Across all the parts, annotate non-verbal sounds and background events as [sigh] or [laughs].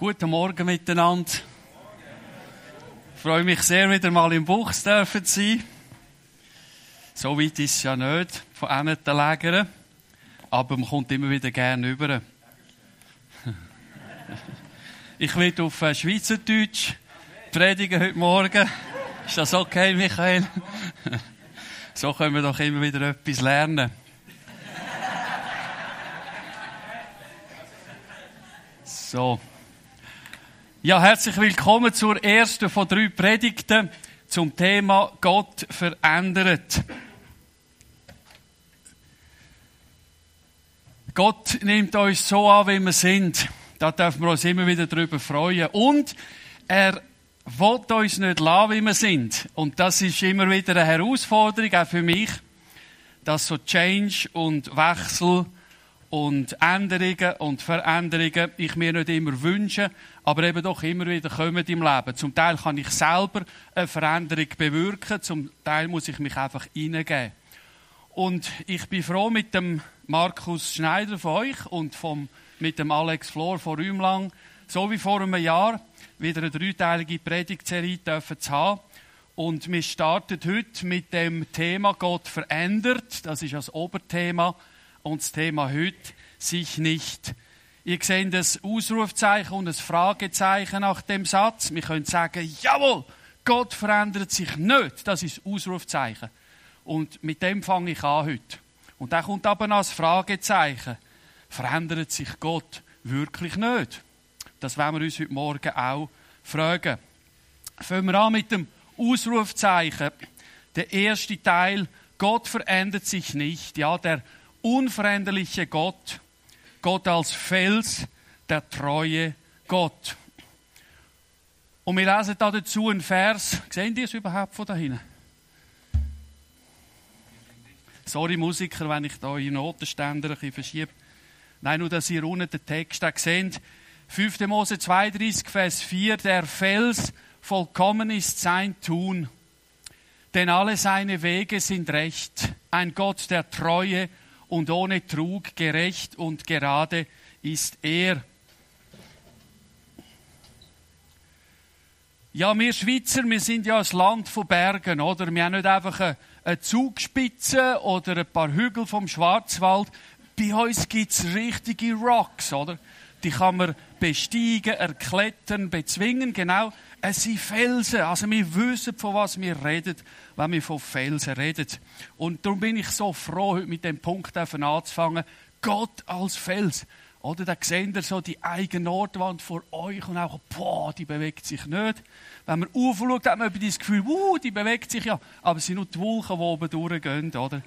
Guten Morgen miteinander. Ich freue mich sehr, wieder mal im dürfen zu sein. So weit ist es ja nicht von einem der Lägern, aber man kommt immer wieder gerne über. [laughs] Ich will auf äh, Schweizerdeutsch predigen heute Morgen. Ist das okay, Michael? [laughs] So können wir doch immer wieder etwas lernen. So. Ja, herzlich willkommen zur ersten von drei Predigten zum Thema Gott verändert. Gott nimmt uns so an, wie wir sind. Da dürfen wir uns immer wieder darüber freuen. Und er will uns nicht lassen, wie wir sind. Und das ist immer wieder eine Herausforderung, auch für mich, dass so Change und Wechsel und Änderungen und Veränderungen ich mir nicht immer wünsche, aber eben doch immer wieder kommen im Leben. Zum Teil kann ich selber eine Veränderung bewirken, zum Teil muss ich mich einfach hineingeben. Und ich bin froh mit dem Markus Schneider von euch und vom, mit dem Alex Flor vor lang, so wie vor einem Jahr, wieder eine dreiteilige Predigtserie dürfen zu haben. Und wir starten heute mit dem Thema Gott verändert. Das ist das Oberthema und das Thema heute sich nicht. Ihr seht das Ausrufzeichen und das Fragezeichen nach dem Satz. Wir können sagen, jawohl, Gott verändert sich nicht. Das ist das Ausrufzeichen. Und mit dem fange ich an heute. Und dann kommt aber noch das Fragezeichen. Verändert sich Gott wirklich nicht? Das werden wir uns heute Morgen auch fragen. Fangen wir an mit dem Ausrufzeichen. Der erste Teil, Gott verändert sich nicht. Ja, der unveränderliche Gott, Gott als Fels, der treue Gott. Und wir lesen da dazu einen Vers. Sehen die es überhaupt von da hinten? Sorry, Musiker, wenn ich da eure Notenständer ein bisschen verschiebe. Nein, nur, dass ihr unten den Text auch seht. 5. Mose 32, Vers 4. Der Fels vollkommen ist sein Tun, denn alle seine Wege sind recht. Ein Gott der Treue und ohne Trug, gerecht und gerade ist er. Ja, wir Schweizer, wir sind ja ein Land von Bergen, oder? Wir haben nicht einfach eine, Zugspitze oder ein paar Hügel vom Schwarzwald. Bei uns gibt's richtige Rocks, oder? Die kann man besteigen, erklettern, bezwingen, genau. Es sind Felsen. Also wir wissen, von was wir reden, wenn wir von Felsen reden. Und darum bin ich so froh, heute mit dem Punkt anzufangen. Gott als Fels. Oder da seht ihr so die eigene Nordwand vor euch und auch, boah, die bewegt sich nicht. Wenn man aufschaut, hat man das Gefühl, uh, die bewegt sich ja. Aber es sind nur die Wolken, die oben durchgehen, oder?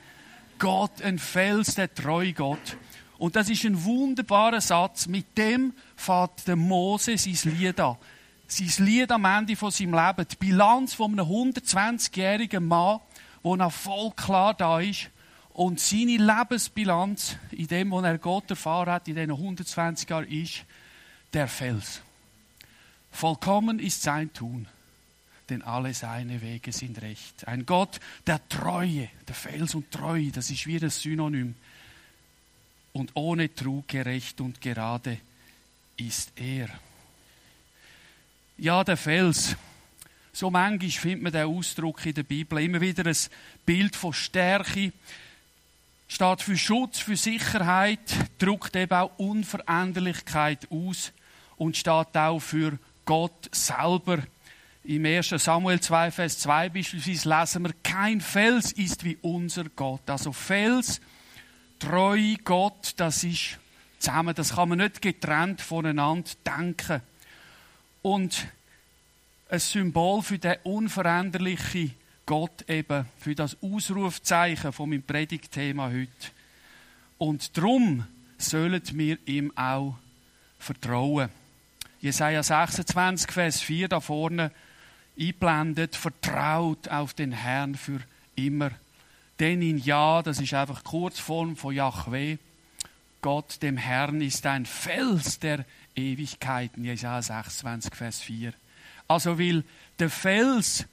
Gott, ein Fels, der treue Gott. Und das ist ein wunderbarer Satz. Mit dem fährt der Mose sein Lied an sein Lied am Ende von seinem Leben, die Bilanz von einem 120-jährigen Mann, der noch voll klar da ist und seine Lebensbilanz in dem, was er Gott erfahren hat, in diesen 120 Jahren, ist der Fels. Vollkommen ist sein Tun, denn alle seine Wege sind recht. Ein Gott der Treue, der Fels und Treue, das ist wie ein Synonym. Und ohne Trug gerecht und gerade ist er. Ja, der Fels. So manchmal findet man den Ausdruck in der Bibel immer wieder ein Bild von Stärke. Steht für Schutz, für Sicherheit, drückt eben auch Unveränderlichkeit aus und steht auch für Gott selber. Im 1. Samuel 2, Vers 2 beispielsweise lesen wir, kein Fels ist wie unser Gott. Also Fels, treu Gott, das ist zusammen, das kann man nicht getrennt voneinander denken und ein Symbol für den unveränderlichen Gott eben, für das Ausrufzeichen von meinem Predigtthema heute. Und darum sollen wir ihm auch vertrauen. Jesaja 26, Vers 4 da vorne einblendet, vertraut auf den Herrn für immer. Denn in Ja, das ist einfach Kurzform von Yahweh. Gott, dem Herrn, ist ein Fels der Ewigkeiten. Jesaja 26, Vers 4. Also, weil der Fels,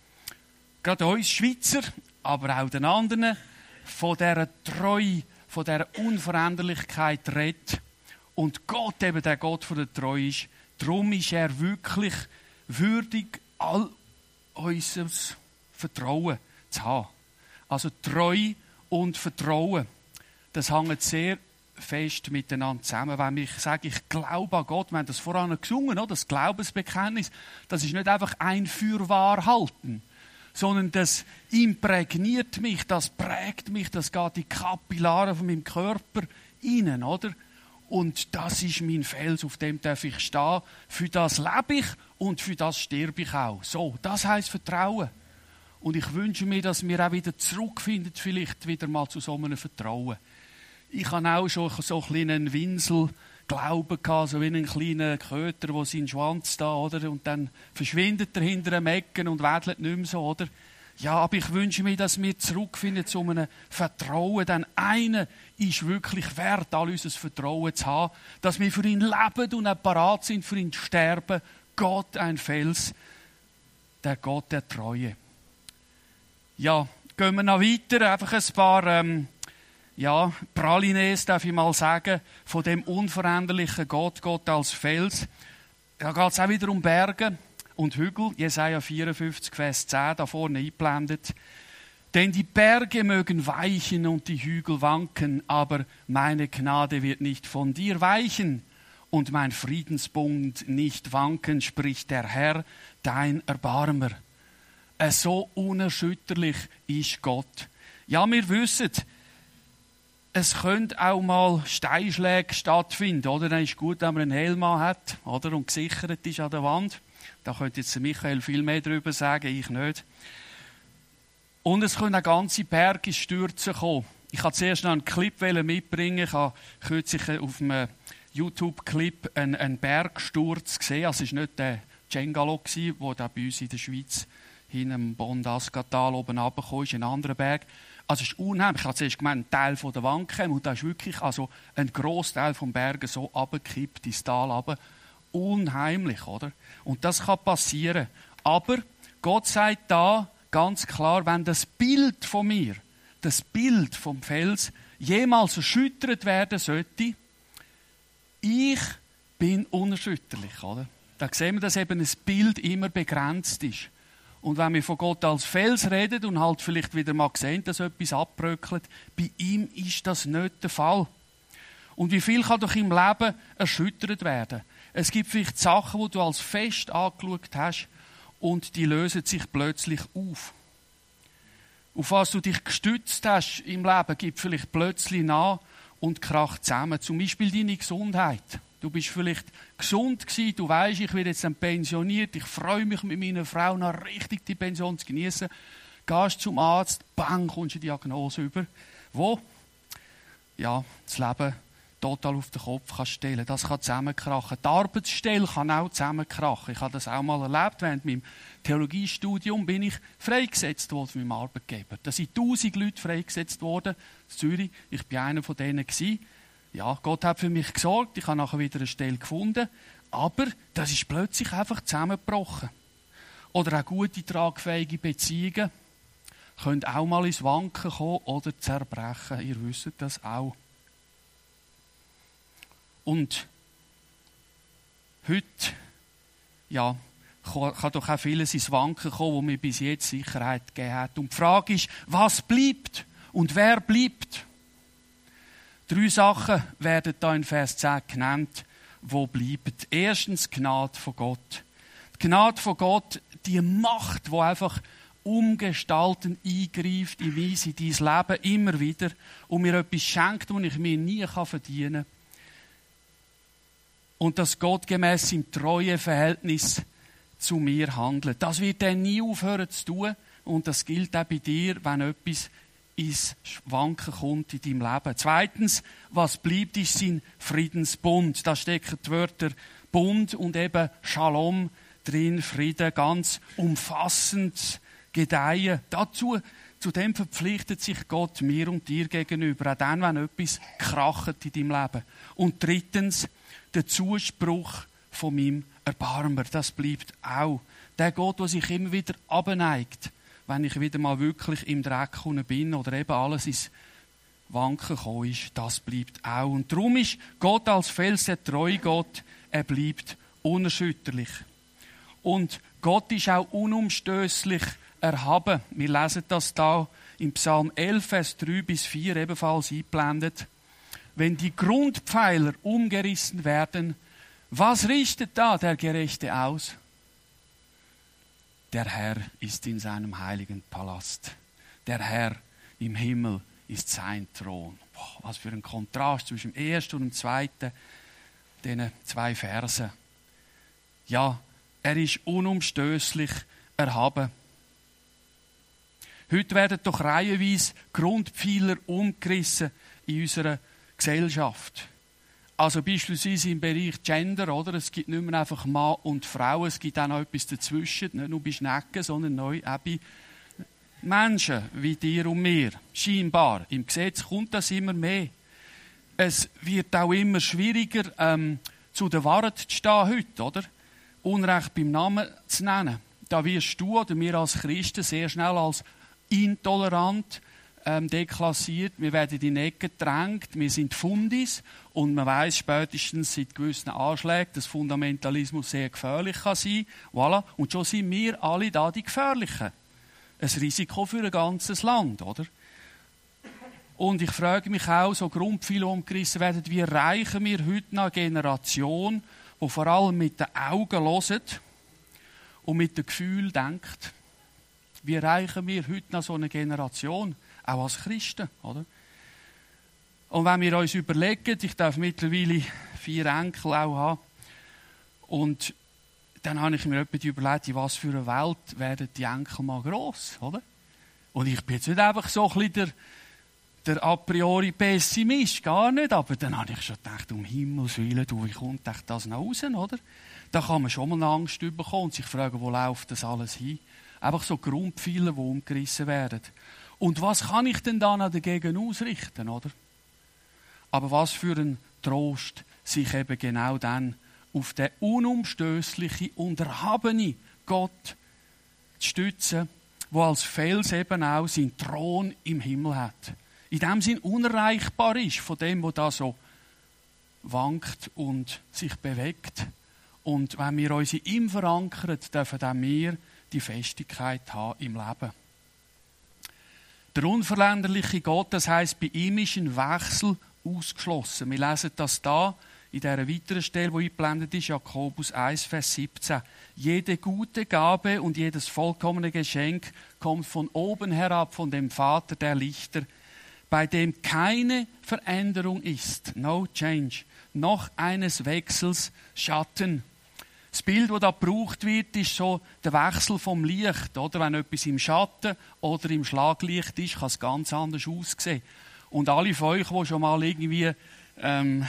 gerade uns Schweizer, aber auch den anderen, von dieser Treue, von dieser Unveränderlichkeit redet und Gott eben der Gott von der Treue ist, Darum ist er wirklich würdig, all unser Vertrauen zu haben. Also Treu und Vertrauen, das hängt sehr fest miteinander zusammen. Wenn ich sage, ich glaube an Gott, wir haben das voran gesungen, das Glaubensbekenntnis, das ist nicht einfach ein Fürwahr halten, sondern das imprägniert mich, das prägt mich, das geht in die Kapillare von meinem Körper rein, oder? Und das ist mein Fels, auf dem darf ich stehen. Für das lebe ich und für das sterbe ich auch. So, das heißt Vertrauen. Und ich wünsche mir, dass wir auch wieder zurückfinden, vielleicht wieder mal zu so einem Vertrauen. Ich habe auch schon so einen kleinen Winsel Glauben gehabt, so wie einen kleinen Köter, der seinen Schwanz da, oder? Und dann verschwindet er hinter einem Ecken und wedelt nicht mehr so, oder? Ja, aber ich wünsche mir, dass wir zurückfinden zu einem Vertrauen, denn einer ist wirklich wert, all unser Vertrauen zu haben, dass wir für ihn leben und auch parat sind, für ihn zu sterben. Gott ein Fels, der Gott der Treue. Ja, gehen wir noch weiter, einfach ein paar, ähm, ja, Pralines, darf ich mal sagen, von dem unveränderlichen Gott, Gott als Fels. Da geht es auch wieder um Berge und Hügel. Jesaja 54, Vers 10, da vorne eingeblendet. Denn die Berge mögen weichen und die Hügel wanken, aber meine Gnade wird nicht von dir weichen und mein Friedensbund nicht wanken, spricht der Herr, dein Erbarmer. So unerschütterlich ist Gott. Ja, wir wissen, es könnte auch mal Steinschläge stattfinden, oder? Dann ist gut, wenn man einen Helm hat, oder? Und gesichert ist an der Wand. Da könnte jetzt Michael viel mehr darüber sagen, ich nicht. Und es können auch ganze Berge stürzen kommen. Ich habe zuerst noch einen Clip mitbringen. Ich habe kürzlich auf einem YouTube-Clip einen, einen Bergsturz gesehen. Also es war nicht der Cengalo, der da bei uns in der Schweiz hinten am Bondaskatal oben runtergekommen ist, ein anderer Berg. Also es ist unheimlich. Ich habe zuerst gemeint, ein Teil von der Wand kam und da ist wirklich also ein Großteil vom Bergen so abgekippt ins Tal runter. Unheimlich, oder? Und das kann passieren. Aber Gott sagt da ganz klar, wenn das Bild von mir, das Bild vom Fels, jemals erschüttert werden sollte, ich bin unerschütterlich, oder? Da sehen wir, dass eben ein Bild immer begrenzt ist. Und wenn wir von Gott als Fels reden und halt vielleicht wieder mal sehen, dass etwas abbröckelt, bei ihm ist das nicht der Fall. Und wie viel kann doch im Leben erschüttert werden? Es gibt vielleicht Sachen, die du als fest angeschaut hast und die lösen sich plötzlich auf. Auf was du dich gestützt hast im Leben, gibt vielleicht plötzlich nach und kracht zusammen. Zum Beispiel deine Gesundheit. Du bist vielleicht gesund gewesen, du weißt, ich werde jetzt dann pensioniert, ich freue mich mit meiner Frau noch richtig die Pension zu genießen. Gehst zum Arzt, bang, kommst du eine Diagnose über. Wo? Ja, das Leben total auf den Kopf kann stellen. Das kann zusammenkrachen. Die Arbeitsstelle kann auch zusammenkrachen. Ich habe das auch mal erlebt. Während meinem Theologiestudium bin ich freigesetzt worden von meinem Arbeitgeber. Da sind tausend Leute freigesetzt worden in Zürich. Ich bin einer von denen gewesen. Ja, Gott hat für mich gesorgt. Ich habe nachher wieder eine Stelle gefunden. Aber das ist plötzlich einfach zusammengebrochen. Oder auch gute, tragfähige Beziehungen können auch mal ins Wanken kommen oder zerbrechen. Ihr wisst das auch. Und heute, ja, kann doch auch vieles ins Wanken kommen, wo mir bis jetzt Sicherheit gegeben hat. Und die Frage ist, was bleibt und wer bleibt? Drei Sachen werden da in Vers 10 genannt, wo bleiben. Erstens Gnade von Gott. Die Gnade von Gott, die Macht, wo einfach umgestalten eingreift in mein, in dein Leben immer wieder und mir etwas schenkt, das ich mir nie verdienen kann und dass Gott gemäß im treuen Verhältnis zu mir handelt. Das wird er nie aufhören zu tun und das gilt auch bei dir, wenn etwas ins Wanken kommt in deinem Leben. Zweitens, was bleibt, ist sein Friedensbund. Da stecken die Wörter Bund und eben Shalom drin, Frieden, ganz umfassend gedeihen. Dazu, zu dem verpflichtet sich Gott mir und dir gegenüber, auch dann, wenn etwas kracht in deinem Leben. Und drittens, der Zuspruch von meinem Erbarmer, das bleibt auch. Der Gott, der sich immer wieder abneigt, wenn ich wieder mal wirklich im Dreck bin oder eben alles ins Wanken gekommen ist, das bleibt auch. Und darum ist Gott als Fels der treue Gott, er bleibt unerschütterlich. Und Gott ist auch unumstößlich erhaben. Wir lesen das da im Psalm 11, Vers 3 bis 4 ebenfalls eingeblendet. Wenn die Grundpfeiler umgerissen werden, was richtet da der Gerechte aus? Der Herr ist in seinem heiligen Palast. Der Herr im Himmel ist sein Thron. Boah, was für ein Kontrast zwischen dem ersten und dem zweiten, diesen zwei Versen. Ja, er ist unumstößlich erhaben. Heute werden doch reihenweise Grundpfeiler umgerissen in unserer Gesellschaft. Also beispielsweise im Bereich Gender, oder? Es gibt nicht mehr einfach Mann und Frau, es gibt auch noch etwas dazwischen, nicht nur bei Schnecken, sondern neu auch bei Menschen wie dir und mir. Scheinbar. Im Gesetz kommt das immer mehr. Es wird auch immer schwieriger, ähm, zu der Wahrheit zu stehen heute, oder? Unrecht beim Namen zu nennen. Da wirst du oder wir als Christen sehr schnell als intolerant ähm, deklassiert. Wir werden in die Ecke gedrängt. Wir sind Fundis und man weiß spätestens seit gewissen Anschlägen, dass Fundamentalismus sehr gefährlich kann sein. Voilà. Und schon sind wir alle da die Gefährlichen. Ein Risiko für ein ganzes Land, oder? Und ich frage mich auch, so Grundpfeile umgerissen werden, wie erreichen wir heute eine Generation, die vor allem mit den Augen hört und mit dem Gefühl denkt? Wie erreichen wir heute noch so eine Generation, auch als Christen, oder? Und wenn wir uns überlegen, ich darf mittlerweile vier Enkel auch haben, und dann habe ich mir überlegt, in was für eine Welt werden die Enkel mal gross, oder? Und ich bin jetzt nicht einfach so ein bisschen der, der a priori Pessimist, gar nicht, aber dann habe ich schon gedacht, um Himmels Willen, du, wie kommt das noch raus, oder? Da kann man schon mal Angst bekommen und sich fragen, wo läuft das alles hin? Einfach so Grundpfeiler, die umgerissen werden. Und was kann ich denn dann dagegen ausrichten, oder? Aber was für ein Trost, sich eben genau dann auf den unumstößlichen und erhabenen Gott zu stützen, wo als Fels eben auch seinen Thron im Himmel hat. In dem Sinn unerreichbar ist von dem, wo da so wankt und sich bewegt. Und wenn wir uns in ihm verankern, dürfen auch wir die Festigkeit haben im Leben. Der unveränderliche Gott, das heißt, bei ihm ist ein Wechsel ausgeschlossen. Wir lesen das da in dieser weiteren Stelle, die eingeblendet ist, Jakobus 1, Vers 17. Jede gute Gabe und jedes vollkommene Geschenk kommt von oben herab, von dem Vater der Lichter, bei dem keine Veränderung ist, no change, noch eines Wechsels Schatten. Das Bild, das da gebraucht wird, ist so der Wechsel vom Licht. Oder? Wenn etwas im Schatten oder im Schlaglicht ist, kann es ganz anders aussehen. Und alle von euch, die schon mal irgendwie ähm,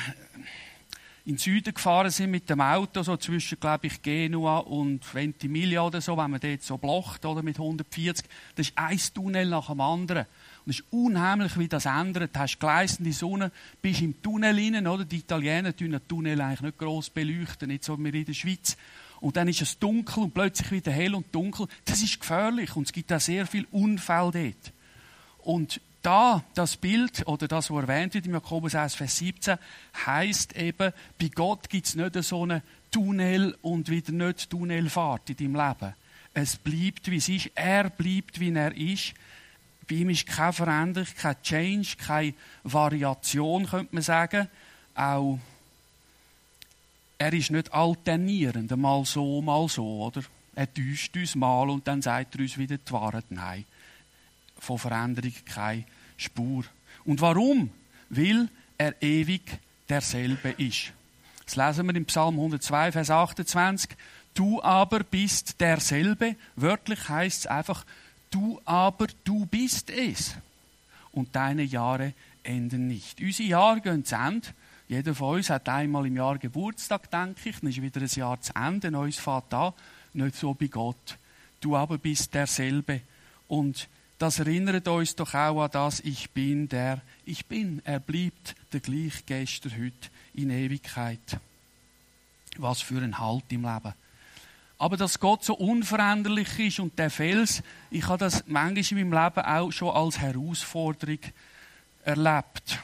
in den Süden gefahren sind mit dem Auto, so zwischen, glaube ich, Genua und Ventimiglia oder so, wenn man dort so blocht oder mit 140, das ist ein Tunnel nach dem anderen. Es ist unheimlich, wie das ändert. Du hast gleißende Sonne, bist im Tunnel rein, oder? Die Italiener tun den Tunnel eigentlich nicht gross beleuchten, nicht so wie wir in der Schweiz. Und dann ist es dunkel und plötzlich wieder hell und dunkel. Das ist gefährlich und es gibt auch sehr viel Unfall dort. Und da, das Bild, oder das, was erwähnt wird im Jakobus 1, Vers 17, heisst eben, bei Gott gibt es nicht so einen Tunnel und wieder nicht Tunnelfahrt in deinem Leben. Es bleibt, wie es ist. Er bleibt, wie er ist. Bei ihm ist keine Veränderung, kein Change, keine Variation, könnte man sagen. Auch er ist nicht alternierend, mal so, mal so, oder? Er täuscht uns mal und dann sagt er uns wieder die Wahrheit. Nein, von Veränderung keine Spur. Und warum? Weil er ewig derselbe ist. Das lesen wir im Psalm 102, Vers 28. Du aber bist derselbe. Wörtlich heißt es einfach, Du aber, du bist es. Und deine Jahre enden nicht. Unsere Jahre gehen zu Ende. Jeder von uns hat einmal im Jahr Geburtstag, denke ich. Dann ist wieder ein Jahr zu Ende. Neues fährt an. Nicht so bei Gott. Du aber bist derselbe. Und das erinnert uns doch auch an das, ich bin der, ich bin. Er bleibt der gleich gestern, heute, in Ewigkeit. Was für ein Halt im Leben. Aber dass Gott so unveränderlich ist und der Fels, ich habe das manchmal in meinem Leben auch schon als Herausforderung erlebt.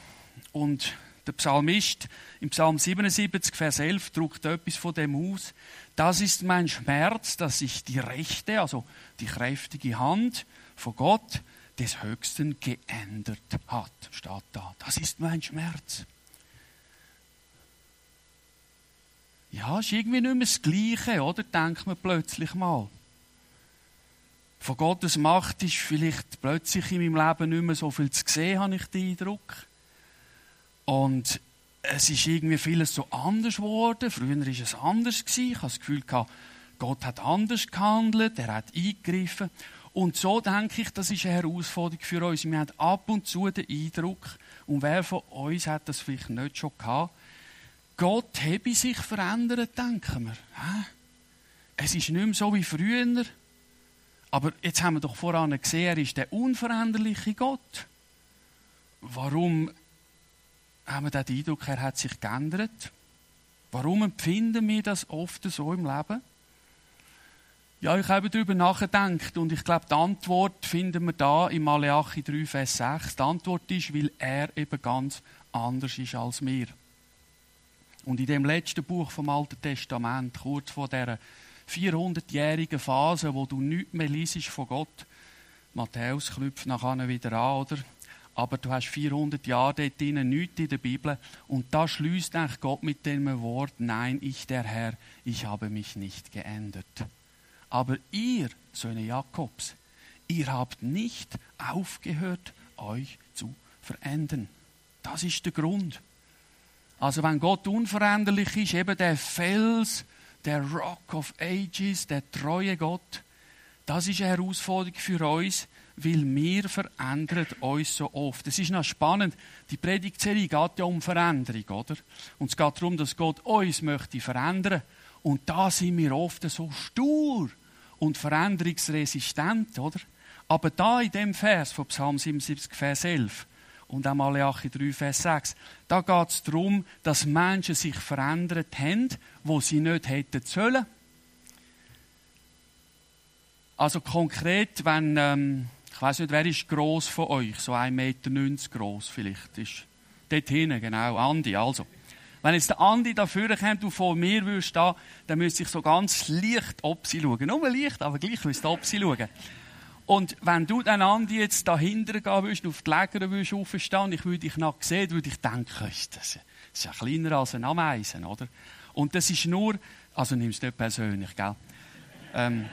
Und Der Psalmist im Psalm 77, Vers 11 druckt etwas von dem aus. Das ist mein Schmerz, dass sich die rechte, also die kräftige Hand von Gott des Höchsten geändert hat, steht da. Das ist mein Schmerz. Ja, ist irgendwie nicht mehr das Gleiche, oder? Denkt man plötzlich mal. Von Gottes Macht ist vielleicht plötzlich in meinem Leben nicht mehr so viel zu sehen, habe ich den Eindruck. Und es ist irgendwie vieles so anders geworden. Früher war es anders. Ich habe das Gefühl, Gott hat anders gehandelt, er hat eingegriffen. Und so denke ich, das ist eine Herausforderung für uns. Wir haben ab und zu den Eindruck, und wer von uns hat das vielleicht nicht schon gehabt, Gott habe sich verändert, denken wir. Es ist nicht mehr so wie früher. Aber jetzt haben wir doch voran gesehen, er ist der unveränderliche Gott. Warum haben wir den Eindruck, er hat sich geändert? Warum empfinden wir das oft so im Leben? Ja, ich habe darüber nachgedacht und ich glaube, die Antwort finden wir da im Malachi 3, Vers 6. Die Antwort ist, weil er eben ganz anders ist als wir. Und in dem letzten Buch vom Alten Testament, kurz vor der 400-jährigen Phase, wo du nichts mehr liest von Gott, Matthäus knüpft nachher wieder an, oder? Aber du hast 400 Jahre dort drin, nichts in der Bibel. Und da schließt eigentlich Gott mit dem Wort, nein, ich der Herr, ich habe mich nicht geändert. Aber ihr, Söhne Jakobs, ihr habt nicht aufgehört, euch zu verändern. Das ist der Grund. Also wenn Gott unveränderlich ist, eben der Fels, der Rock of Ages, der treue Gott, das ist eine Herausforderung für uns, weil wir verändern uns so oft. Es ist noch spannend, die Predigtserie geht ja um Veränderung, oder? Und es geht darum, dass Gott uns möchte verändern. Und da sind wir oft so stur und veränderungsresistent, oder? Aber da in dem Vers von Psalm 77, Vers 11, und auch Malachi 3, Vers 6. Da geht es darum, dass Menschen sich verändert haben, wo sie nicht hätten sollen. Also konkret, wenn, ähm, ich weiß nicht, wer ist gross von euch? So 1,90 Meter gross vielleicht. Ist dort hinten, genau. Andi, also. Wenn jetzt der Andi da vorne kommt und vor mir würde stehen, dann müsste ich so ganz leicht ob sie schauen. Nur leicht, aber gleich müsste ob sie schauen. Und wenn du dann Andi jetzt dahinter gehen würdest, auf die Läger würdest aufstehen, ich würde dich noch sehen, würde ich denken, das ist ja kleiner als ein Ameisen, oder? Und das ist nur, also nimm es nicht persönlich, gell? Ähm,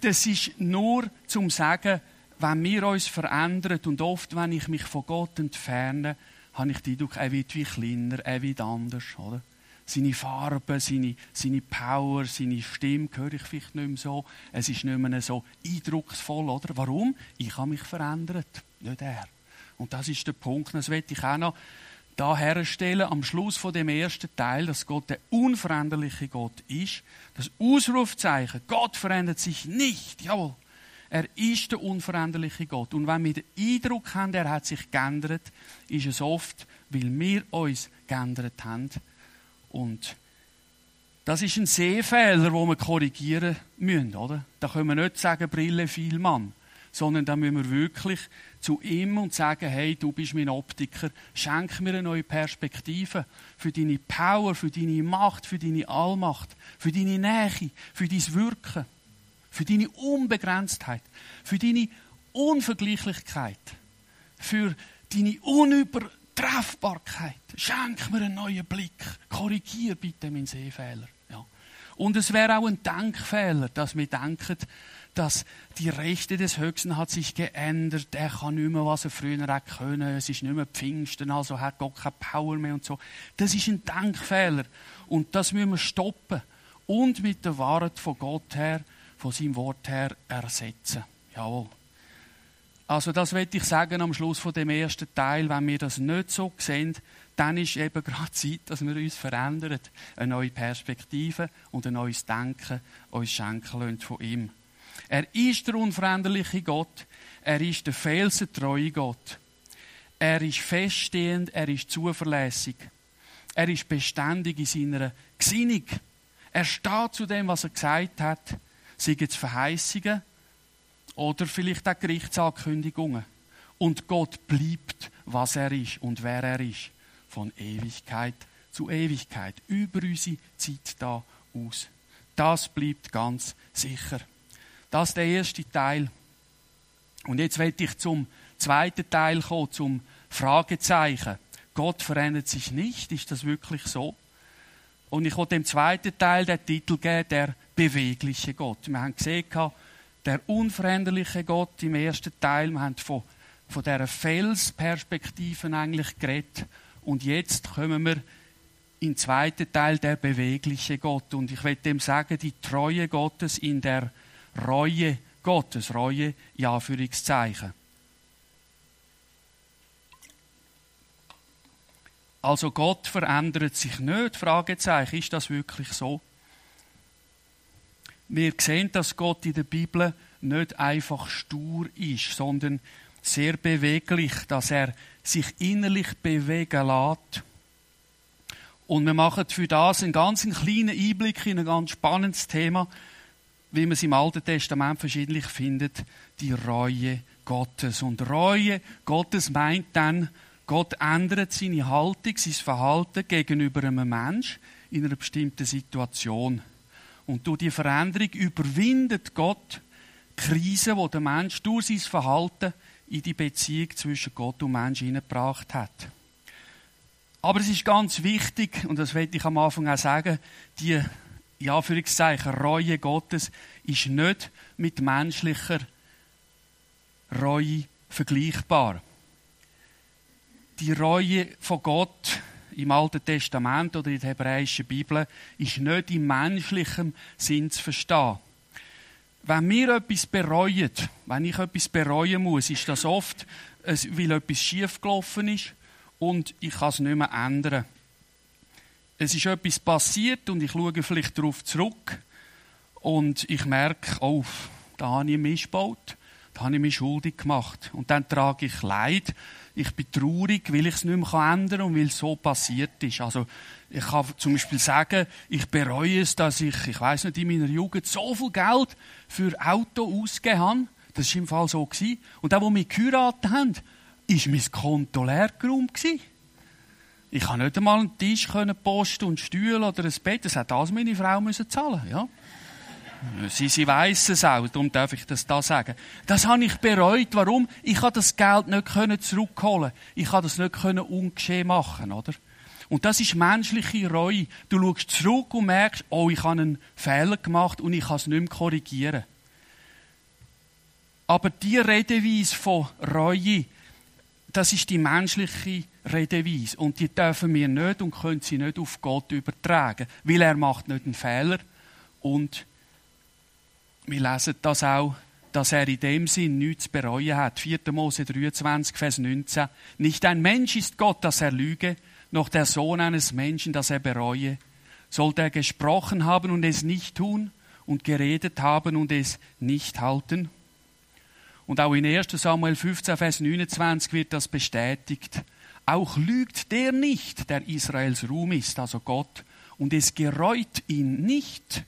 das ist nur zum sagen, wenn wir uns verändern und oft, wenn ich mich von Gott entferne, habe ich den Eindruck, er wird wie kleiner, er wird anders, oder? Seine Farbe, seine, seine Power, seine Stimme höre ich vielleicht nicht mehr so. Es ist nicht mehr so eindrucksvoll, oder? Warum? Ich habe mich verändert, nicht er. Und das ist der Punkt, das werde ich auch noch da herstellen, am Schluss von dem ersten Teil, dass Gott der unveränderliche Gott ist. Das Ausrufzeichen, Gott verändert sich nicht, jawohl. Er ist der unveränderliche Gott. Und wenn wir den Eindruck haben, er hat sich geändert, ist es oft, weil wir uns geändert haben und das ist ein Sehfehler, wo wir korrigieren müssen, oder? Da können wir nicht sagen, Brille viel Mann, sondern da müssen wir wirklich zu ihm und sagen, hey, du bist mein Optiker, schenk mir eine neue Perspektive für deine Power, für deine Macht, für deine Allmacht, für deine Nähe, für dein Wirken, für deine Unbegrenztheit, für deine Unvergleichlichkeit, für deine unüber Treffbarkeit. Schenk mir einen neuen Blick. Korrigier bitte meinen Sehfehler. Ja. Und es wäre auch ein Denkfehler, dass wir denken, dass die Rechte des Höchsten hat sich geändert. Er kann nicht mehr, was er früher hätte können. Es ist nicht mehr Pfingsten, also hat Gott keine Power mehr und so. Das ist ein Denkfehler. Und das müssen wir stoppen. Und mit der Wahrheit von Gott her, von seinem Wort her ersetzen. Jawohl. Also das will ich sagen am Schluss von dem ersten Teil. Wenn wir das nicht so sehen, dann ist eben [laughs] gerade Zeit, dass wir uns verändern, eine neue Perspektive und ein neues Denken uns schenken lassen von ihm. Er ist der unveränderliche Gott. Er ist der felsentreue Gott. Er ist feststehend, er ist zuverlässig. Er ist beständig in seiner Gesinnung. Er steht zu dem, was er gesagt hat, sei es Verheißungen, oder vielleicht auch Gerichtsankündigungen. Und Gott bleibt, was er ist und wer er ist. von Ewigkeit zu Ewigkeit, über unsere Zeit da aus. Das bleibt ganz sicher. Das ist der erste Teil. Und jetzt werde ich zum zweiten Teil kommen, zum Fragezeichen. Gott verändert sich nicht. Ist das wirklich so? Und ich wollte dem zweiten Teil den Titel geben, der bewegliche Gott. Wir haben gesehen, der unveränderliche Gott im ersten Teil. Wir haben von, von dieser Felsperspektive eigentlich geredet. Und jetzt kommen wir im zweiten Teil der bewegliche Gott. Und ich will dem sagen, die Treue Gottes in der Reue Gottes. Reue, ja, Anführungszeichen. Also Gott verändert sich nicht? Fragezeichen. Ist das wirklich so? Wir sehen, dass Gott in der Bibel nicht einfach stur ist, sondern sehr beweglich, dass er sich innerlich bewegen lässt. Und wir machen für das einen ganz kleinen Einblick in ein ganz spannendes Thema, wie man es im Alten Testament verschiedentlich findet, die Reue Gottes. Und Reue Gottes meint dann, Gott ändert seine Haltung, sein Verhalten gegenüber einem Mensch in einer bestimmten Situation. Und durch die Veränderung überwindet Gott Krisen, die der Mensch durch sein Verhalten in die Beziehung zwischen Gott und Mensch hineingebracht hat. Aber es ist ganz wichtig, und das werde ich am Anfang auch sagen, die, ja, Anführungszeichen, Reue Gottes ist nicht mit menschlicher Reue vergleichbar die Reue von Gott im Alten Testament oder in der hebräischen Bibel ist nicht im menschlichen Sinn zu verstehen. Wenn wir etwas bereuen, wenn ich etwas bereuen muss, ist das oft, weil etwas schiefgelaufen ist und ich kann es nicht mehr ändern. Es ist etwas passiert und ich schaue vielleicht darauf zurück und ich merke, oh, da habe ich mich gebaut, da habe ich mich schuldig gemacht. Und dann trage ich Leid ich bin traurig, weil ich es nicht mehr ändern kann und weil es so passiert ist. Also, ich kann zum Beispiel sagen, ich bereue es, dass ich, ich weiß nicht, in meiner Jugend so viel Geld für Auto ausgegeben habe. Das war im Fall so. Gewesen. Und auch, wo wir geheiratet haben, war mein Konto leer geräumt. Ich konnte nicht einmal einen Tisch posten und Stühle oder ein Bett. Das hat alles meine Frau müssen zahlen. Ja. Sie, sie weiss es auch, darum darf ich das da sagen. Das habe ich bereut. Warum? Ich habe das Geld nicht können zurückholen. Ich habe das nicht ungeschehen machen, oder? Und das ist menschliche Reue. Du schaust zurück und merkst, oh, ich habe einen Fehler gemacht und ich kann es nicht mehr korrigieren. Aber die Redeweise von Reue, das ist die menschliche Redeweise. Und die dürfen wir nicht und können sie nicht auf Gott übertragen. Weil er macht nicht einen Fehler und wir lesen das auch, dass er in dem Sinn nichts zu bereuen hat. 4. Mose 23, Vers 19. Nicht ein Mensch ist Gott, dass er lüge, noch der Sohn eines Menschen, dass er bereue. Sollte er gesprochen haben und es nicht tun und geredet haben und es nicht halten? Und auch in 1. Samuel 15, Vers 29 wird das bestätigt. Auch lügt der nicht, der Israels Ruhm ist, also Gott, und es gereut ihn nicht,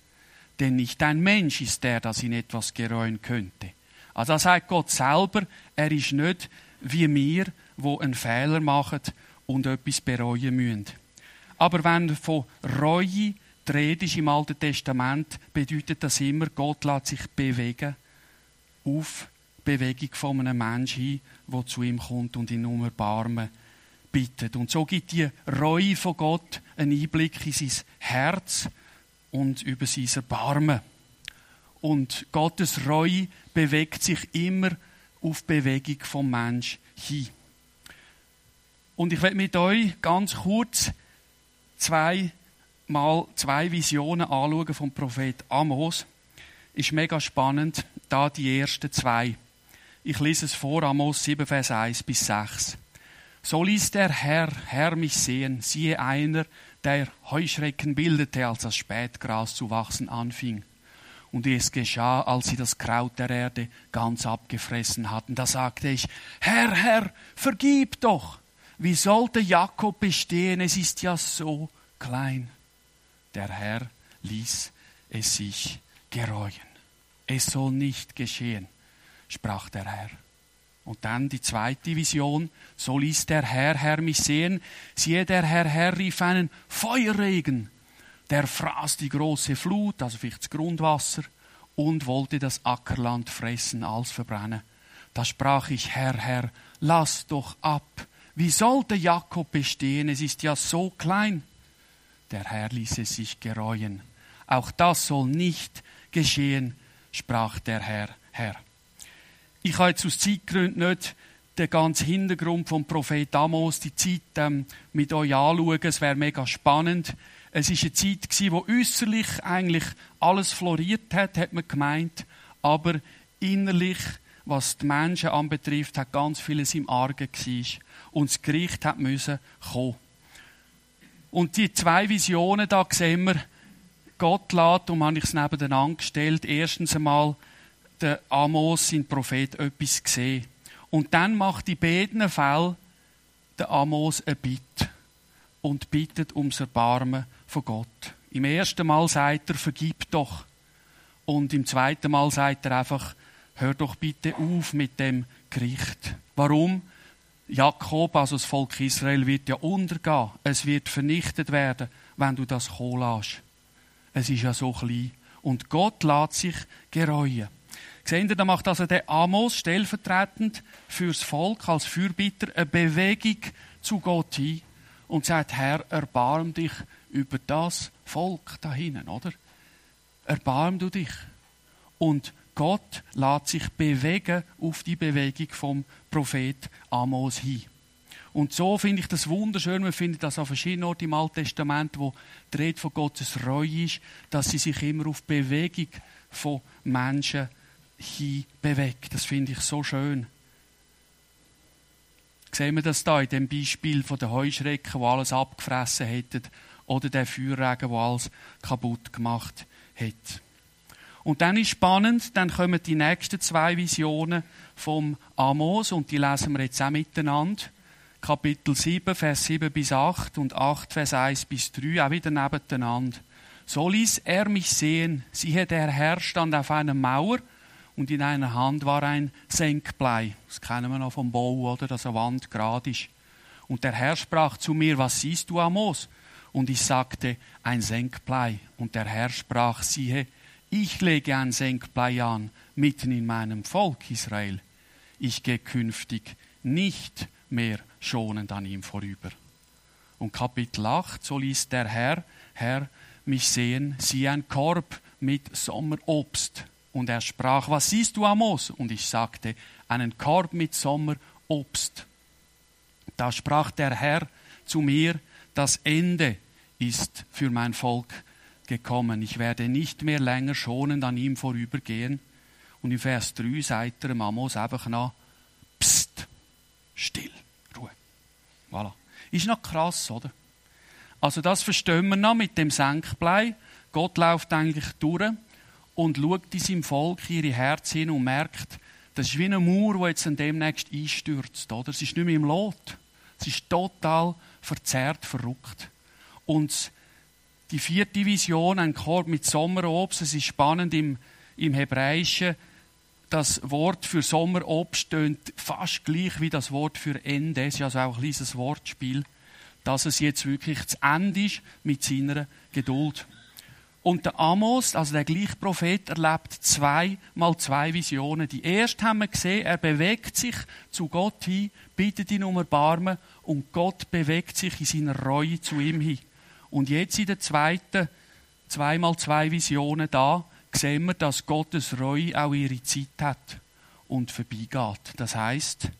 denn nicht ein Mensch ist der, dass ihn etwas gereuen könnte. Also das sagt Gott selber, er ist nicht wie wir, wo einen Fehler machen und etwas bereuen müssen. Aber wenn von Reue die Rede ist im Alten Testament, bedeutet das immer, Gott lässt sich bewegen auf Bewegung von einem Menschen hin, der zu ihm kommt und ihn um Erbarmen bittet. Und so gibt die Reue von Gott einen Einblick in sein Herz und über sein Erbarmen. Und Gottes Reue bewegt sich immer auf Bewegung vom Mensch hin. Und ich werde mit euch ganz kurz zwei mal zwei Visionen anschauen vom Prophet Amos. Ist mega spannend, da die ersten zwei. Ich lese es vor, Amos 7, Vers 1 bis 6. So ließ der Herr, Herr mich sehen, siehe einer, der Heuschrecken bildete, als das Spätgras zu wachsen anfing. Und es geschah, als sie das Kraut der Erde ganz abgefressen hatten. Da sagte ich, Herr, Herr, vergib doch. Wie sollte Jakob bestehen? Es ist ja so klein. Der Herr ließ es sich gereuen. Es soll nicht geschehen, sprach der Herr. Und dann die zweite Vision. So ließ der Herr, Herr mich sehen. Siehe, der Herr, Herr rief einen Feuerregen. Der fraß die große Flut, also vielleicht das Grundwasser, und wollte das Ackerland fressen als verbrennen. Da sprach ich, Herr, Herr, lass doch ab. Wie sollte Jakob bestehen? Es ist ja so klein. Der Herr ließ es sich gereuen. Auch das soll nicht geschehen, sprach der Herr, Herr. Ich habe jetzt aus Zeitgründen nicht den ganzen Hintergrund vom Prophet Amos, die Zeit ähm, mit euch anschauen. Es wäre mega spannend. Es ist eine Zeit gewesen, wo äußerlich eigentlich alles floriert hat, hat man gemeint, aber innerlich, was die Menschen anbetrifft, hat ganz vieles im Argen gewesen. Und das Gericht hat müssen kommen. Und die zwei Visionen da sehen wir, Gott lädt, und habe ich es nebeneinander gestellt, erstens einmal, der Amos, sein Prophet, etwas gesehen. Und dann macht in beiden Fällen der Amos ein Bitte und bittet ums Erbarmen von Gott. Im ersten Mal sagt er, vergib doch. Und im zweiten Mal sagt er einfach, hör doch bitte auf mit dem Gericht. Warum? Jakob, also das Volk Israel, wird ja untergehen. Es wird vernichtet werden, wenn du das kommen lässt. Es ist ja so klein. Und Gott lässt sich gereuen. Seht ihr, da macht also der Amos stellvertretend fürs Volk als Fürbitter eine Bewegung zu Gott hin und sagt, Herr, erbarm dich über das Volk da hinten, oder? Erbarm du dich. Und Gott lässt sich bewegen auf die Bewegung vom Prophet Amos hin. Und so finde ich das wunderschön. Wir finden das an verschiedenen Orten im Alten Testament, wo die Rede von Gottes Reue ist, dass sie sich immer auf Bewegung von Menschen hin bewegt. Das finde ich so schön. Sehen wir das da in dem Beispiel von den Heuschrecken, wo alles abgefressen hätten, oder der Feuerregen, wo alles kaputt gemacht hat. Und dann ist spannend, dann kommen die nächsten zwei Visionen vom Amos und die lesen wir jetzt auch miteinander. Kapitel 7, Vers 7 bis 8 und 8, Vers 1 bis 3, auch wieder nebeneinander. So ließ er mich sehen, siehe, der Herr stand auf einer Mauer und in einer Hand war ein Senkblei. Das kennen wir noch vom Bau, oder? Dass eine Wand gerade ist. Und der Herr sprach zu mir, was siehst du, Amos? Und ich sagte, ein Senkblei. Und der Herr sprach, siehe, ich lege ein Senkblei an, mitten in meinem Volk Israel. Ich gehe künftig nicht mehr schonend an ihm vorüber. Und Kapitel 8, so ließ der Herr, Herr, mich sehen, siehe ein Korb mit Sommerobst. Und er sprach, was siehst du, Amos? Und ich sagte, einen Korb mit Sommerobst. Da sprach der Herr zu mir, das Ende ist für mein Volk gekommen. Ich werde nicht mehr länger schonend an ihm vorübergehen. Und im Vers 3 sagt er Amos einfach noch, Psst, still, Ruhe. Voilà. Ist noch krass, oder? Also das verstehen wir noch mit dem Senkblei. Gott läuft eigentlich durch und schaut in seinem Volk ihre Herzen hin und merkt, das ist wie eine Mauer, die jetzt demnächst einstürzt. Oder? Es ist nicht mehr im Lot. Es ist total verzerrt, verrückt. Und die vierte Vision, ein Korb mit Sommerobst, es ist spannend im, im Hebräischen, das Wort für Sommerobst tönt fast gleich wie das Wort für Ende. Es ist also auch ein kleines Wortspiel, dass es jetzt wirklich zu Ende ist mit seiner Geduld. Und der Amos, also der gleiche Prophet, erlebt zwei mal zwei Visionen. Die erste haben wir gesehen, er bewegt sich zu Gott hin, bittet ihn um Erbarmen und Gott bewegt sich in seiner Reue zu ihm hin. Und jetzt in der zweiten, zweimal zwei Visionen da, sehen wir, dass Gottes Reue auch ihre Zeit hat und vorbeigeht. Das heißt,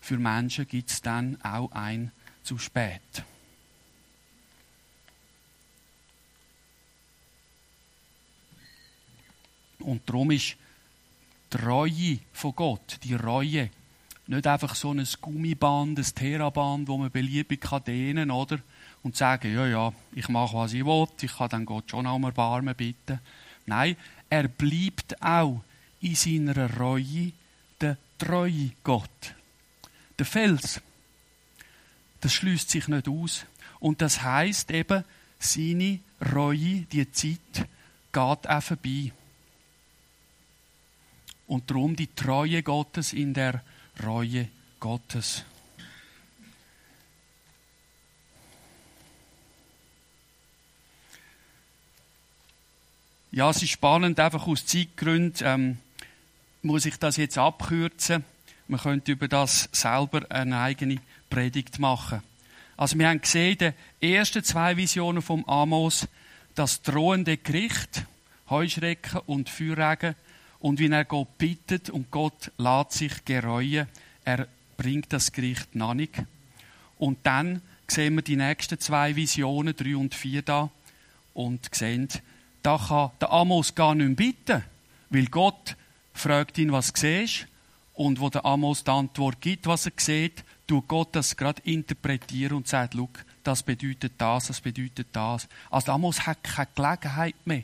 für Menschen gibt es dann auch ein zu spät. Und darum ist die Reue von Gott, die Reue, nicht einfach so ein Gummiband, ein Theraband, wo man beliebig kann dehnen, oder? Und sagen, ja, ja, ich mache, was ich will, ich kann dann Gott schon um Erbarmen bitten. Nein, er bleibt auch in seiner Reue der treue Gott. Der Fels, das schließt sich nicht aus. Und das heißt eben, seine Reue, die Zeit, geht auch vorbei. Und darum die Treue Gottes in der Reue Gottes. Ja, es ist spannend, einfach aus Zeitgründen ähm, muss ich das jetzt abkürzen. Man könnte über das selber eine eigene Predigt machen. Also wir haben gesehen, die ersten zwei Visionen vom Amos, das drohende Gericht, Heuschrecken und Feuerregen und wie er Gott bittet und Gott lässt sich gereuen, er bringt das Gericht noch nicht. Und dann sehen wir die nächsten zwei Visionen, drei und vier da und sehen, da kann der Amos gar nicht mehr bitten, weil Gott fragt ihn, was du und wo der Amos die Antwort gibt, was er sieht, tut Gott das gerade interpretieren und sagt, schau, das bedeutet das, das bedeutet das. Also Amos hat keine Gelegenheit mehr,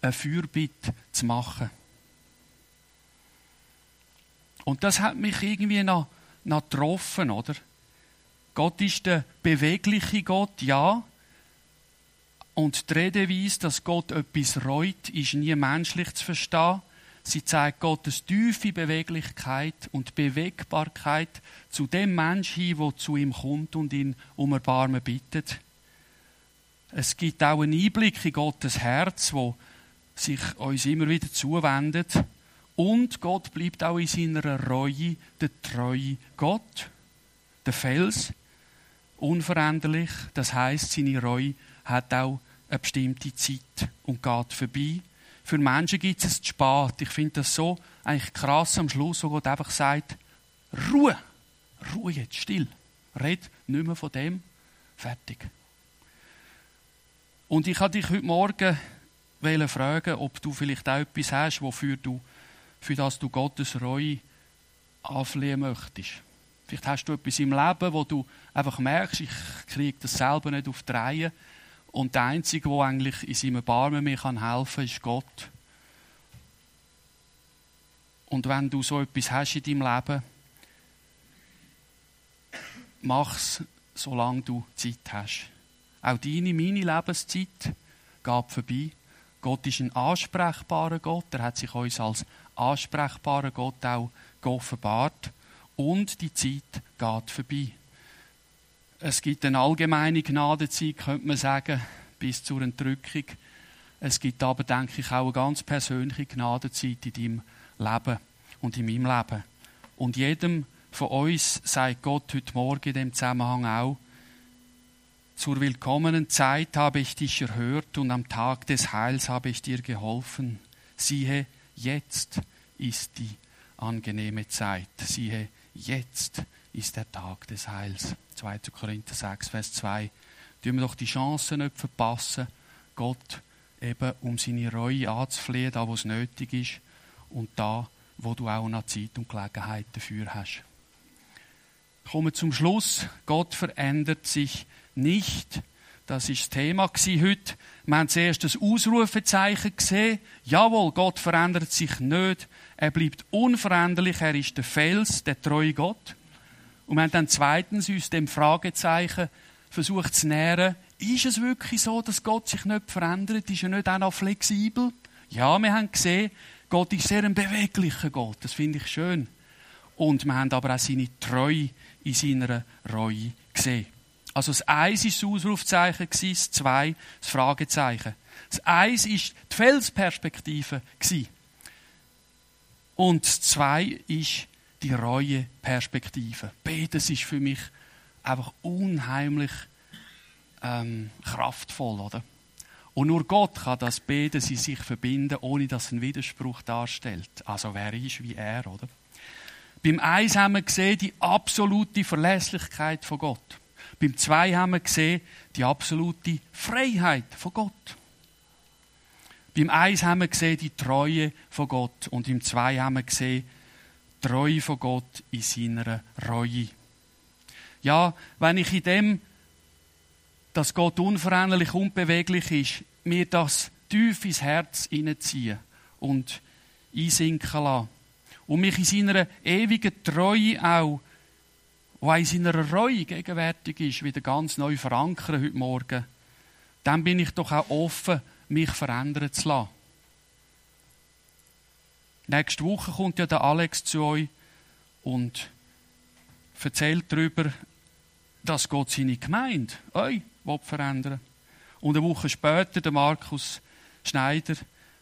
eine Fürbitte zu machen. Und das hat mich irgendwie noch, noch getroffen, oder? Gott ist der bewegliche Gott, ja. Und die Redeweise, dass Gott etwas reut, ist nie menschlich zu verstehen. Sie zeigt Gottes tiefe Beweglichkeit und Bewegbarkeit zu dem Menschen hin, der zu ihm kommt und ihn um Erbarmen bittet. Es gibt auch einen Einblick in Gottes Herz, wo sich uns immer wieder zuwendet. Und Gott bleibt auch in seiner Reue der treue Gott, der Fels, unveränderlich. Das heißt, seine Reue hat auch eine bestimmte Zeit und geht vorbei. Für Menschen gibt es zu spät. Ich finde das so eigentlich krass am Schluss, wo Gott einfach sagt, Ruhe, Ruhe jetzt, still. Red nicht mehr von dem. Fertig. Und ich wollte dich heute Morgen fragen, ob du vielleicht auch etwas hast, wofür du, für das du Gottes Reue anflehen möchtest. Vielleicht hast du etwas im Leben, wo du einfach merkst, ich kriege das selber nicht auf die Reihe. Und der Einzige, der eigentlich in seinem Barmen mir helfen kann, ist Gott. Und wenn du so etwas hast in deinem Leben, mach es, solange du Zeit hast. Auch deine, meine Lebenszeit geht vorbei. Gott ist ein ansprechbarer Gott. Er hat sich uns als ansprechbarer Gott auch geoffenbart. Und die Zeit geht vorbei. Es gibt eine allgemeine Gnadenzeit, könnte man sagen, bis zur Entrückung. Es gibt aber, denke ich, auch eine ganz persönliche Gnadenzeit in deinem Leben und in meinem Leben. Und jedem von uns sagt Gott heute Morgen in dem Zusammenhang auch, zur willkommenen Zeit habe ich dich erhört und am Tag des Heils habe ich dir geholfen. Siehe, jetzt ist die angenehme Zeit. Siehe, jetzt ist der Tag des Heils. 2. Korinther 6, Vers 2. Tun wir doch die Chance nicht verpassen, Gott eben um seine Reue anzuflehen, da wo es nötig ist und da, wo du auch noch Zeit und Gelegenheit dafür hast. Kommen wir zum Schluss. Gott verändert sich nicht. Das ist das Thema heute. Wir haben zuerst das Ausrufezeichen gesehen. Jawohl, Gott verändert sich nicht. Er bleibt unveränderlich. Er ist der Fels, der treue Gott. Und wir haben dann zweitens uns dem Fragezeichen versucht zu nähern. Ist es wirklich so, dass Gott sich nicht verändert? Ist er nicht auch noch flexibel? Ja, wir haben gesehen, Gott ist sehr ein beweglicher Gott. Das finde ich schön. Und wir haben aber auch seine Treue in seiner Reue gesehen. Also das Eins ist das Ausrufzeichen, das Zwei das Fragezeichen. Das Eins ist die Felsperspektive. Und das Zwei ist die reue Perspektive. Beides ist für mich einfach unheimlich ähm, kraftvoll, oder? Und nur Gott kann das beides in sich verbinden, ohne dass es einen Widerspruch darstellt. Also wer ist wie er, oder? Beim Eins haben wir gesehen die absolute Verlässlichkeit von Gott. Beim Zwei haben wir gesehen die absolute Freiheit von Gott. Beim Eins haben wir gesehen die Treue von Gott und im Zwei haben wir gesehen Treue von Gott in seiner Reue. Ja, wenn ich in dem, dass Gott unveränderlich, unbeweglich ist, mir das tief ins Herz hineinziehe und einsinken lasse und mich in seiner ewigen Treue auch, die in seiner Reue gegenwärtig ist, wieder ganz neu verankern heute Morgen, dann bin ich doch auch offen, mich verändern zu lassen. Nächste Woche kommt ja der Alex zu euch und erzählt darüber, dass Gott seine Gemeinde, euch, verändern Und eine Woche später der Markus Schneider,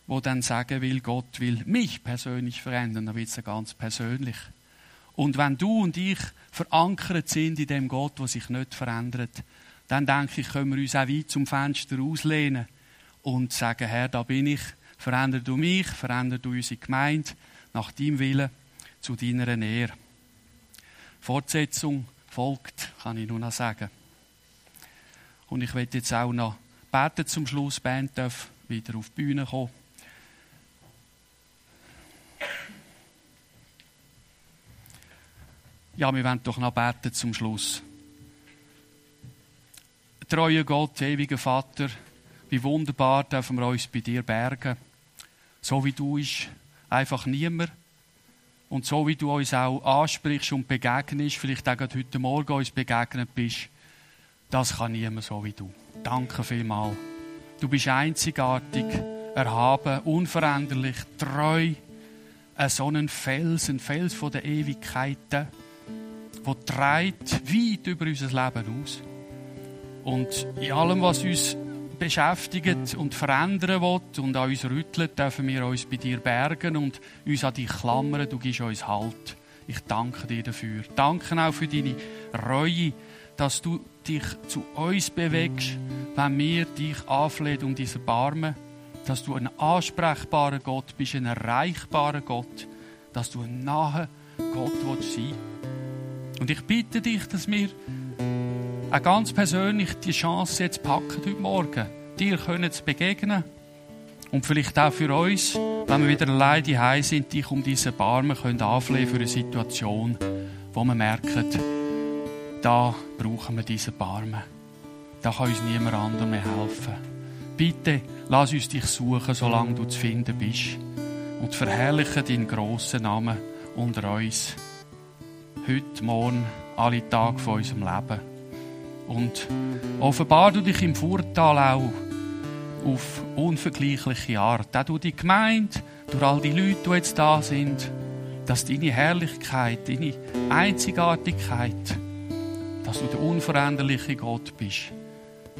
wo dann sagen will, Gott will mich persönlich verändern, dann wird es ganz persönlich. Und wenn du und ich verankert sind in dem Gott, der sich nicht verändert, dann denke ich, können wir uns auch weit zum Fenster auslehnen und sagen, Herr, da bin ich, verändere du mich, verändere du unsere Gemeinde nach deinem Willen zu deiner Nähe. Fortsetzung folgt, kann ich nur noch sagen. Und ich werde jetzt auch noch beten zum Schluss. Band darf wieder auf die Bühne kommen. Ja, wir wollen doch noch beten zum Schluss. Treuer Gott, ewiger Vater, wie wunderbar dürfen wir uns bei dir bergen. So wie du ist einfach niemand. Und so wie du uns auch ansprichst und begegnest, vielleicht auch heute Morgen uns begegnet bist, das kann niemand so wie du. Danke vielmals. Du bist einzigartig, erhaben, unveränderlich, treu, ein so ein Fels, ein Fels von der Ewigkeiten, der treibt weit über unser Leben aus. Und in allem, was uns beschäftigt und verändern will und an uns rüttelt, dürfen wir uns bei dir bergen und uns an dich klammern. Du gibst uns Halt. Ich danke dir dafür. Danke auch für deine Reue, dass du dich zu uns bewegst, wenn wir dich anflehen um diese Barme, dass du ein ansprechbarer Gott bist, ein erreichbarer Gott, dass du ein naher Gott willst sein Und ich bitte dich, dass wir auch ganz persönlich die Chance jetzt packen heute Morgen, dir können zu begegnen und vielleicht auch für uns, wenn wir wieder allein die sind, dich um diese Barme können anflehen für eine Situation, wo wir merken, da brauchen wir diese Barme. Da kann uns niemand anderem mehr helfen. Bitte, lass uns dich suchen, solange du zu finden bist. Und verherrliche deinen grossen Namen unter uns. Heute, morgen, alle Tage von unserem Leben. Und offenbar du dich im Vorteil auch auf unvergleichliche Art. Auch durch die Gemeinde, durch all die Leute, die jetzt da sind, dass deine Herrlichkeit, deine Einzigartigkeit, dass du der unveränderliche Gott bist,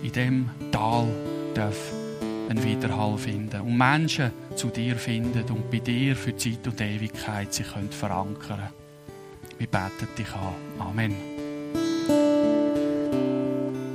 in dem Tal darf einen Widerhall finden und Menschen zu dir finden und bei dir für Zeit und Ewigkeit sich können verankern. Wir beten dich an. Amen.